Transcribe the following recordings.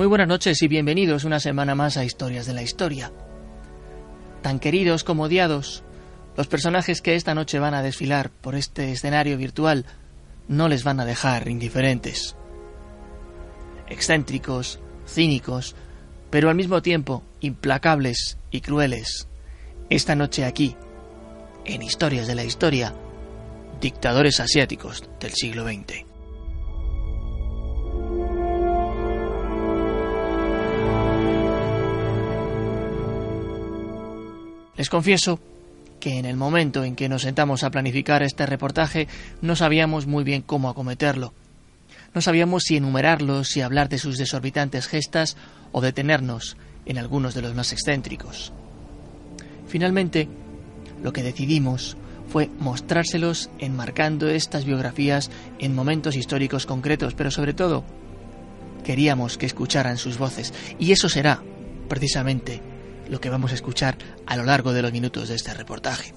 Muy buenas noches y bienvenidos una semana más a Historias de la Historia. Tan queridos como odiados, los personajes que esta noche van a desfilar por este escenario virtual no les van a dejar indiferentes. Excéntricos, cínicos, pero al mismo tiempo implacables y crueles. Esta noche aquí, en Historias de la Historia, dictadores asiáticos del siglo XX. Les confieso que en el momento en que nos sentamos a planificar este reportaje no sabíamos muy bien cómo acometerlo. No sabíamos si enumerarlos, si hablar de sus desorbitantes gestas o detenernos en algunos de los más excéntricos. Finalmente, lo que decidimos fue mostrárselos enmarcando estas biografías en momentos históricos concretos, pero sobre todo queríamos que escucharan sus voces, y eso será, precisamente, lo que vamos a escuchar a lo largo de los minutos de este reportaje.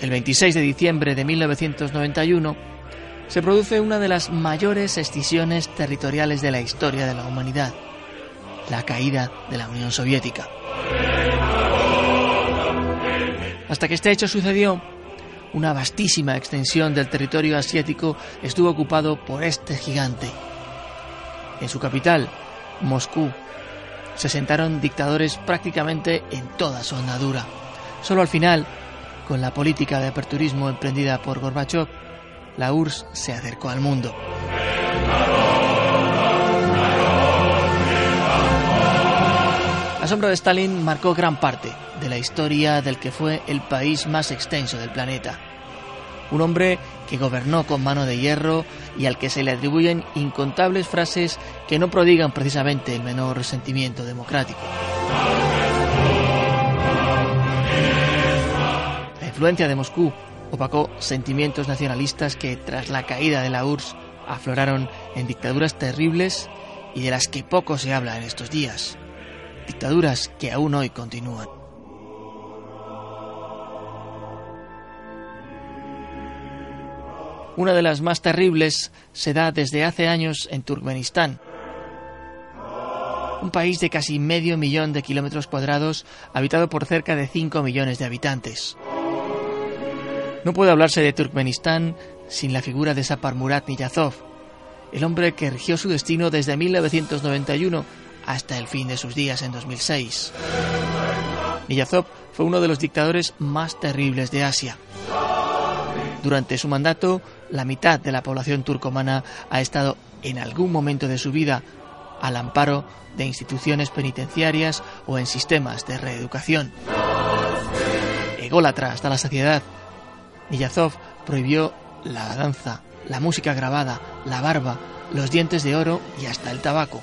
El 26 de diciembre de 1991 se produce una de las mayores excisiones territoriales de la historia de la humanidad, la caída de la Unión Soviética. Hasta que este hecho sucedió, una vastísima extensión del territorio asiático estuvo ocupado por este gigante. En su capital, Moscú, se sentaron dictadores prácticamente en toda su andadura. Solo al final, con la política de aperturismo emprendida por Gorbachev, la URSS se acercó al mundo. La sombra de Stalin marcó gran parte de la historia del que fue el país más extenso del planeta. Un hombre que gobernó con mano de hierro y al que se le atribuyen incontables frases que no prodigan precisamente el menor resentimiento democrático. La influencia de Moscú opacó sentimientos nacionalistas que tras la caída de la URSS afloraron en dictaduras terribles y de las que poco se habla en estos días. Dictaduras que aún hoy continúan. Una de las más terribles se da desde hace años en Turkmenistán, un país de casi medio millón de kilómetros cuadrados habitado por cerca de 5 millones de habitantes. No puede hablarse de Turkmenistán sin la figura de Sapar Murat Niyazov, el hombre que rigió su destino desde 1991 hasta el fin de sus días en 2006. Niyazov fue uno de los dictadores más terribles de Asia. Durante su mandato, la mitad de la población turcomana ha estado en algún momento de su vida al amparo de instituciones penitenciarias o en sistemas de reeducación. Ególatra hasta la saciedad, Niyazov prohibió la danza, la música grabada, la barba, los dientes de oro y hasta el tabaco.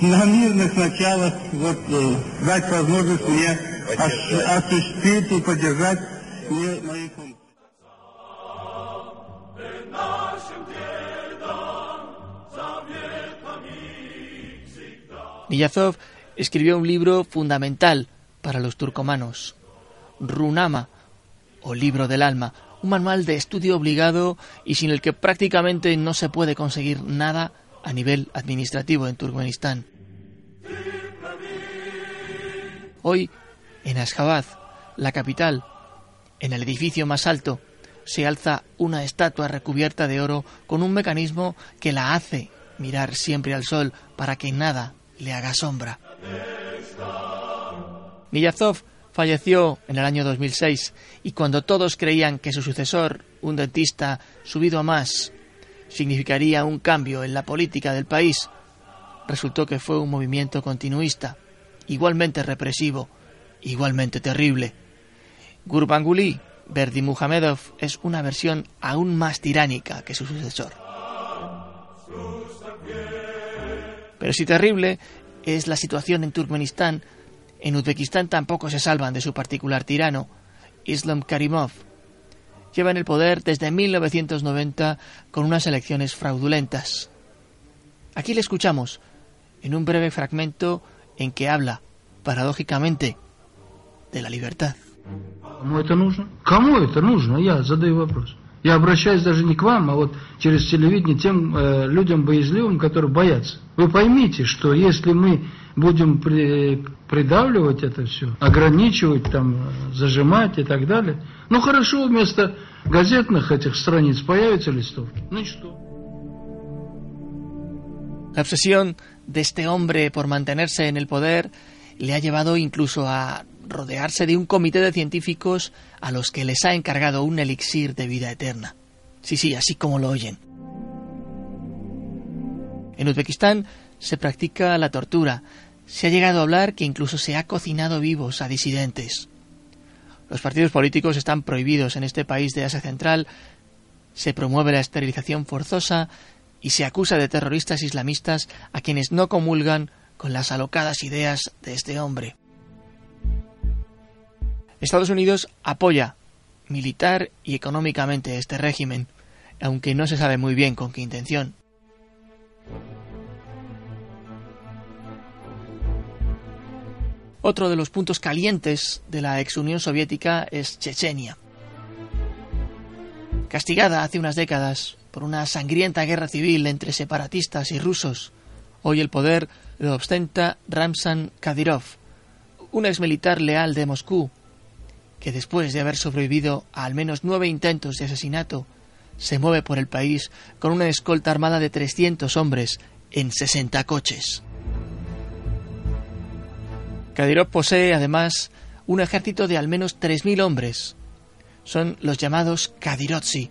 на мирных началах, вот, э, дать возможность мне ос- осуществить и поддержать мне мои функции. Niyazov escribió un libro fundamental para los turcomanos, Runama, o Libro del Alma, un manual de estudio obligado y sin el que prácticamente no se puede conseguir nada a nivel administrativo en Turkmenistán. Hoy, en Ashgabat, la capital, en el edificio más alto, se alza una estatua recubierta de oro con un mecanismo que la hace mirar siempre al sol para que nada le haga sombra. Niyazov falleció en el año 2006 y cuando todos creían que su sucesor, un dentista subido a más, significaría un cambio en la política del país, resultó que fue un movimiento continuista, igualmente represivo, igualmente terrible. Gurbanguly, Berdi Muhamedov, es una versión aún más tiránica que su sucesor. Pero si terrible es la situación en Turkmenistán, en Uzbekistán tampoco se salvan de su particular tirano, Islam Karimov Lleva en el poder desde 1990 con unas elecciones fraudulentas. Aquí le escuchamos en un breve fragmento en que habla, paradójicamente, de la libertad. ¿Cómo это нужно? Кому это нужно? Я задаю вопрос. Я обращаюсь даже не к вам, а вот через телевидение тем э, людям боязливым, которые боятся. Вы поймите, что если мы будем при, придавливать это все, ограничивать, там, зажимать и так далее, ну хорошо, вместо газетных этих страниц появятся листовки. Ну и что? La obsesión de este hombre por mantenerse en el poder le ha llevado incluso a rodearse de un comité de científicos a los que les ha encargado un elixir de vida eterna. Sí, sí, así como lo oyen. En Uzbekistán se practica la tortura. se ha llegado a hablar que incluso se ha cocinado vivos a disidentes. Los partidos políticos están prohibidos en este país de Asia Central. Se promueve la esterilización forzosa y se acusa de terroristas islamistas a quienes no comulgan con las alocadas ideas de este hombre. Estados Unidos apoya militar y económicamente este régimen, aunque no se sabe muy bien con qué intención. Otro de los puntos calientes de la ex Unión Soviética es Chechenia. Castigada hace unas décadas por una sangrienta guerra civil entre separatistas y rusos, hoy el poder lo ostenta Ramzan Kadyrov, un ex militar leal de Moscú que después de haber sobrevivido a al menos nueve intentos de asesinato, se mueve por el país con una escolta armada de 300 hombres en 60 coches. Kadyrov posee además un ejército de al menos 3.000 hombres. Son los llamados Kadyrotsi,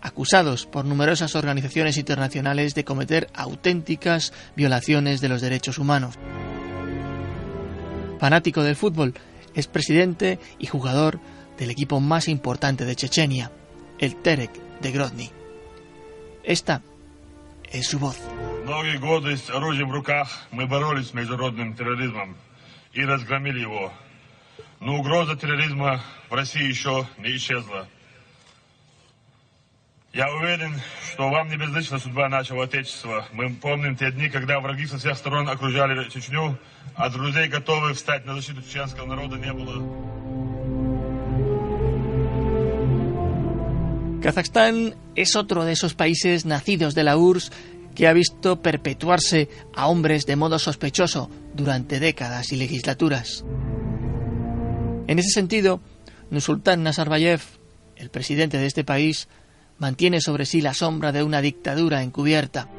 acusados por numerosas organizaciones internacionales de cometer auténticas violaciones de los derechos humanos. Fanático del fútbol, es presidente y jugador del equipo más importante de Chechenia, el Terek de Grozny. Esta es su voz. И разгромили его. Но угроза терроризма в России еще не исчезла. Я уверен, что вам не безлична судьба нашего Отечества. Мы помним те дни, когда враги со всех сторон окружали Чечню, а друзей, готовых встать на защиту чеченского народа, не было. Kazajstán es otro de esos países nacidos de la URSS que ha visto perpetuarse a hombres de modo sospechoso durante décadas y legislaturas. En ese sentido, Nursultán Nazarbayev, el presidente de este país, mantiene sobre sí la sombra de una dictadura encubierta,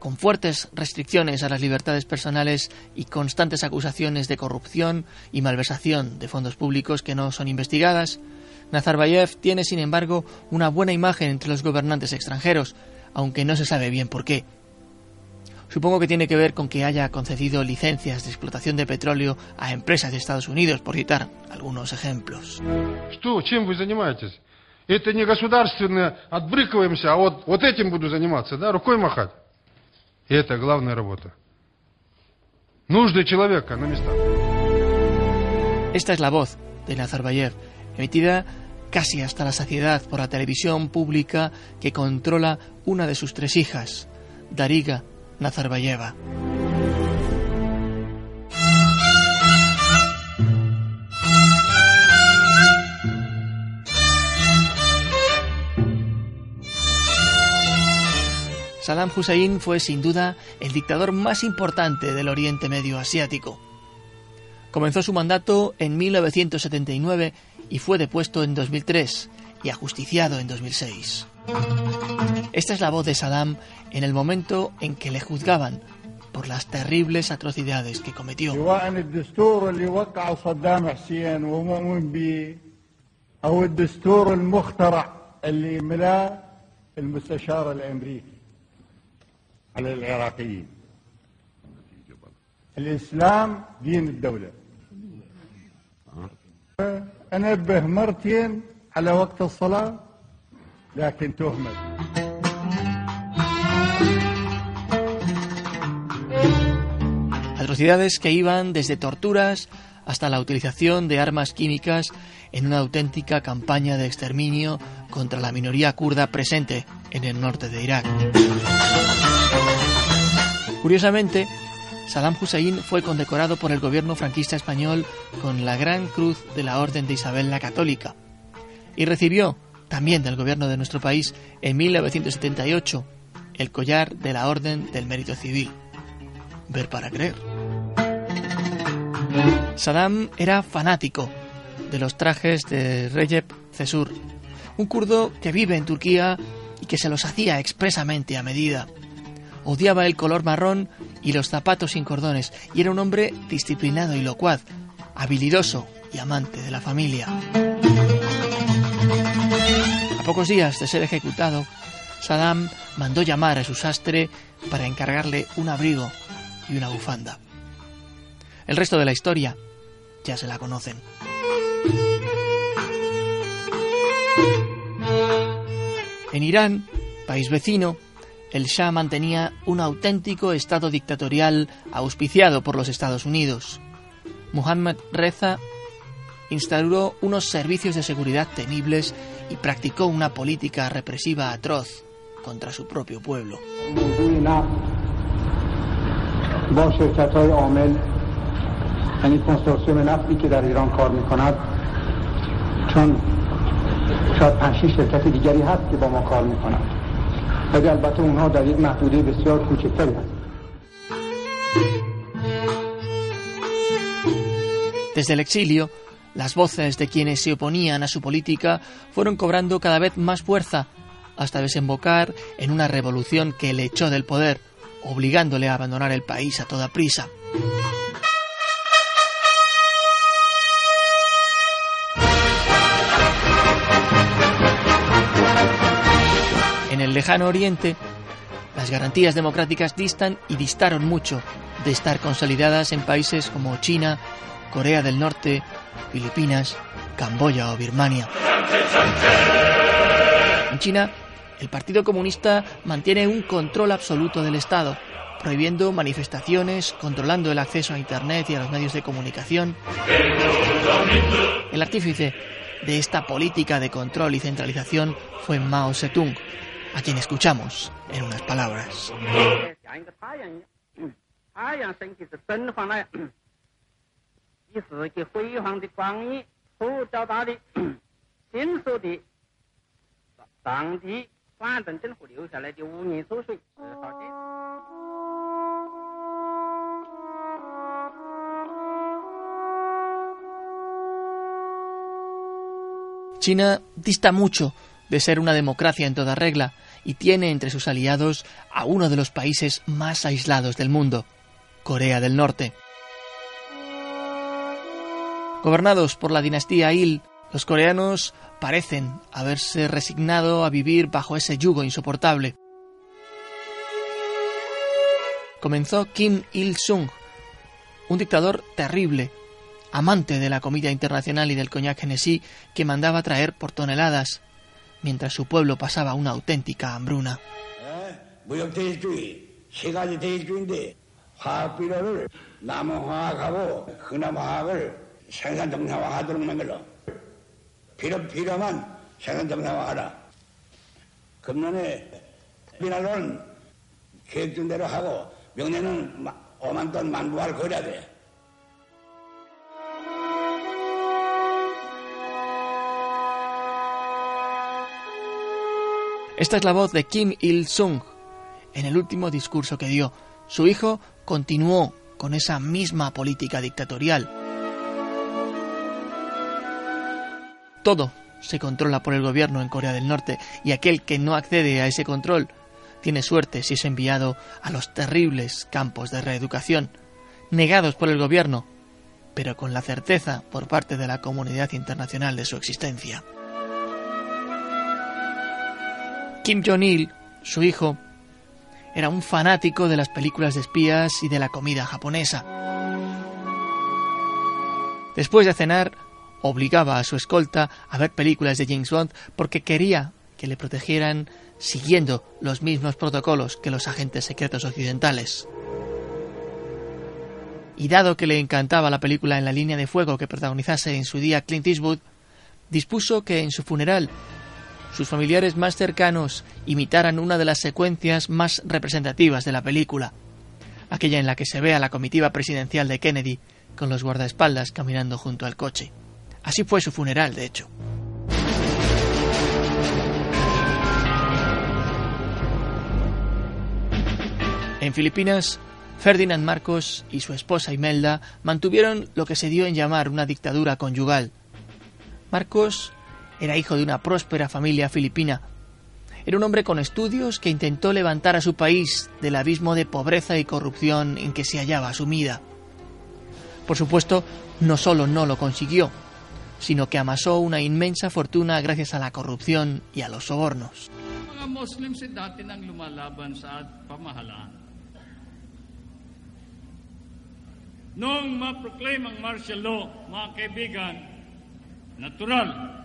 con fuertes restricciones a las libertades personales y constantes acusaciones de corrupción y malversación de fondos públicos que no son investigadas, Nazarbayev tiene, sin embargo, una buena imagen entre los gobernantes extranjeros, aunque no se sabe bien por qué. Supongo que tiene que ver con que haya concedido licencias de explotación de petróleo a empresas de Estados Unidos, por citar algunos ejemplos. Это не государственное, отбрыкиваемся, а вот, вот этим буду заниматься, да, рукой махать. И это главная работа. Нужды человека на местах. Esta es la voz de Nazarbayev, emitida casi hasta la saciedad por la televisión pública que controla una de sus tres hijas, Dariga Nazarbayeva. Saddam Hussein fue sin duda el dictador más importante del Oriente Medio Asiático. Comenzó su mandato en 1979 y fue depuesto en 2003 y ajusticiado en 2006. Esta es la voz de Saddam en el momento en que le juzgaban por las terribles atrocidades que cometió. على العراقيين الإسلام دين الدولة أنبه مرتين على وقت الصلاة لكن تهمل Atrocidades que iban desde torturas hasta la utilización de armas químicas en una auténtica campaña de exterminio contra la minoría kurda presente en el norte de Irak. Curiosamente, Saddam Hussein fue condecorado por el gobierno franquista español con la Gran Cruz de la Orden de Isabel la Católica y recibió también del gobierno de nuestro país en 1978 el collar de la Orden del Mérito Civil. Ver para creer. Saddam era fanático de los trajes de Recep Cesur, un kurdo que vive en Turquía y que se los hacía expresamente a medida. Odiaba el color marrón y los zapatos sin cordones y era un hombre disciplinado y locuaz, habilidoso y amante de la familia. A pocos días de ser ejecutado, Saddam mandó llamar a su sastre para encargarle un abrigo y una bufanda. El resto de la historia ya se la conocen. En Irán, país vecino, el Shah mantenía un auténtico estado dictatorial auspiciado por los Estados Unidos. Muhammad Reza instauró unos servicios de seguridad temibles y practicó una política represiva atroz contra su propio pueblo. Desde el exilio, las voces de quienes se oponían a su política fueron cobrando cada vez más fuerza hasta desembocar en una revolución que le echó del poder, obligándole a abandonar el país a toda prisa. El lejano oriente, las garantías democráticas distan y distaron mucho de estar consolidadas en países como China, Corea del Norte, Filipinas, Camboya o Birmania. En China, el Partido Comunista mantiene un control absoluto del Estado, prohibiendo manifestaciones, controlando el acceso a Internet y a los medios de comunicación. El artífice de esta política de control y centralización fue Mao Zedong, a quien escuchamos en unas palabras. China dista mucho de ser una democracia en toda regla y tiene entre sus aliados a uno de los países más aislados del mundo, Corea del Norte. Gobernados por la dinastía Il, los coreanos parecen haberse resignado a vivir bajo ese yugo insoportable. Comenzó Kim Il-sung, un dictador terrible, amante de la comida internacional y del coñac Genesí que mandaba traer por toneladas, mientras su pueblo pasaba una auténtica hambruna. 하고, 5만 돈 만부할 거래야 돼. Esta es la voz de Kim Il-sung, en el último discurso que dio. Su hijo continuó con esa misma política dictatorial. Todo se controla por el gobierno en Corea del Norte y aquel que no accede a ese control tiene suerte si es enviado a los terribles campos de reeducación, negados por el gobierno, pero con la certeza por parte de la comunidad internacional de su existencia. Kim Jong-il, su hijo, era un fanático de las películas de espías y de la comida japonesa. Después de cenar, obligaba a su escolta a ver películas de James Bond porque quería que le protegieran siguiendo los mismos protocolos que los agentes secretos occidentales. Y dado que le encantaba la película En la línea de fuego que protagonizase en su día Clint Eastwood, dispuso que en su funeral sus familiares más cercanos imitaran una de las secuencias más representativas de la película, aquella en la que se ve a la comitiva presidencial de Kennedy con los guardaespaldas caminando junto al coche. Así fue su funeral, de hecho. En Filipinas, Ferdinand Marcos y su esposa Imelda mantuvieron lo que se dio en llamar una dictadura conyugal. Marcos era hijo de una próspera familia filipina. Era un hombre con estudios que intentó levantar a su país del abismo de pobreza y corrupción en que se hallaba sumida. Por supuesto, no solo no lo consiguió, sino que amasó una inmensa fortuna gracias a la corrupción y a los sobornos. Noong ma-proclaim ang martial law, mga kaibigan, natural.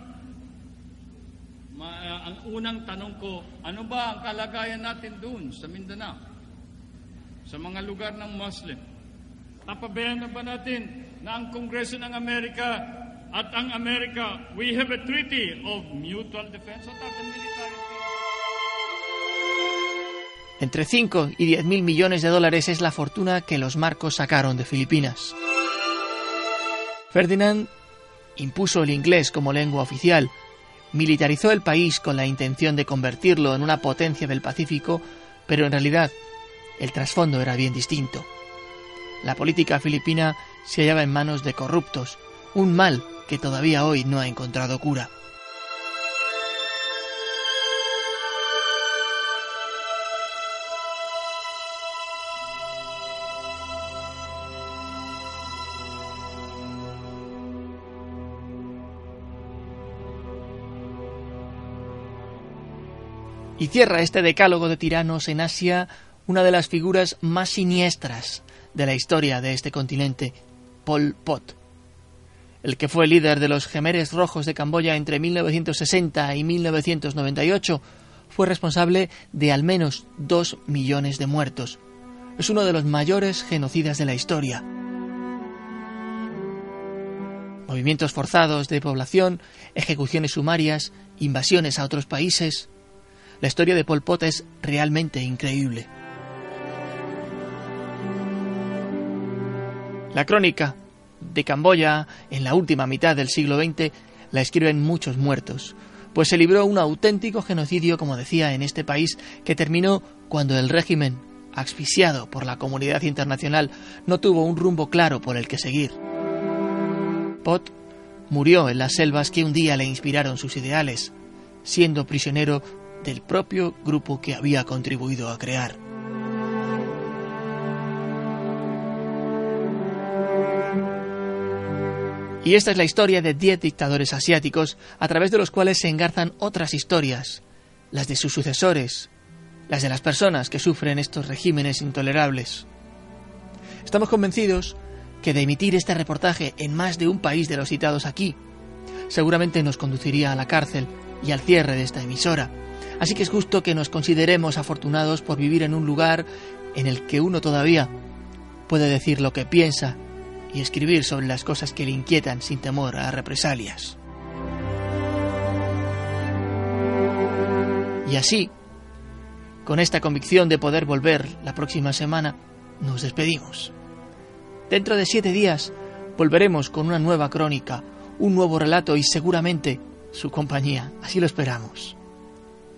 Ma, uh, ang unang tanong ko, ano ba ang kalagayan natin doon sa Mindanao? Sa mga lugar ng Muslim? Napabayaan na ba natin na ang Kongreso ng Amerika at ang Amerika, we have a treaty of mutual defense at military Entre 5 y 10 mil millones de dólares es la fortuna que los marcos sacaron de Filipinas. Ferdinand impuso el inglés como lengua oficial, militarizó el país con la intención de convertirlo en una potencia del Pacífico, pero en realidad el trasfondo era bien distinto. La política filipina se hallaba en manos de corruptos, un mal que todavía hoy no ha encontrado cura. Y cierra este decálogo de tiranos en Asia una de las figuras más siniestras de la historia de este continente, Pol Pot. El que fue líder de los Gemeres Rojos de Camboya entre 1960 y 1998 fue responsable de al menos dos millones de muertos. Es uno de los mayores genocidas de la historia. Movimientos forzados de población, ejecuciones sumarias, invasiones a otros países, la historia de Pol Pot es realmente increíble. La crónica de Camboya en la última mitad del siglo XX la escriben muchos muertos, pues se libró un auténtico genocidio, como decía, en este país que terminó cuando el régimen, asfixiado por la comunidad internacional, no tuvo un rumbo claro por el que seguir. Pot murió en las selvas que un día le inspiraron sus ideales, siendo prisionero del propio grupo que había contribuido a crear. Y esta es la historia de 10 dictadores asiáticos a través de los cuales se engarzan otras historias, las de sus sucesores, las de las personas que sufren estos regímenes intolerables. Estamos convencidos que de emitir este reportaje en más de un país de los citados aquí, seguramente nos conduciría a la cárcel y al cierre de esta emisora, Así que es justo que nos consideremos afortunados por vivir en un lugar en el que uno todavía puede decir lo que piensa y escribir sobre las cosas que le inquietan sin temor a represalias. Y así, con esta convicción de poder volver la próxima semana, nos despedimos. Dentro de siete días volveremos con una nueva crónica, un nuevo relato y seguramente su compañía. Así lo esperamos.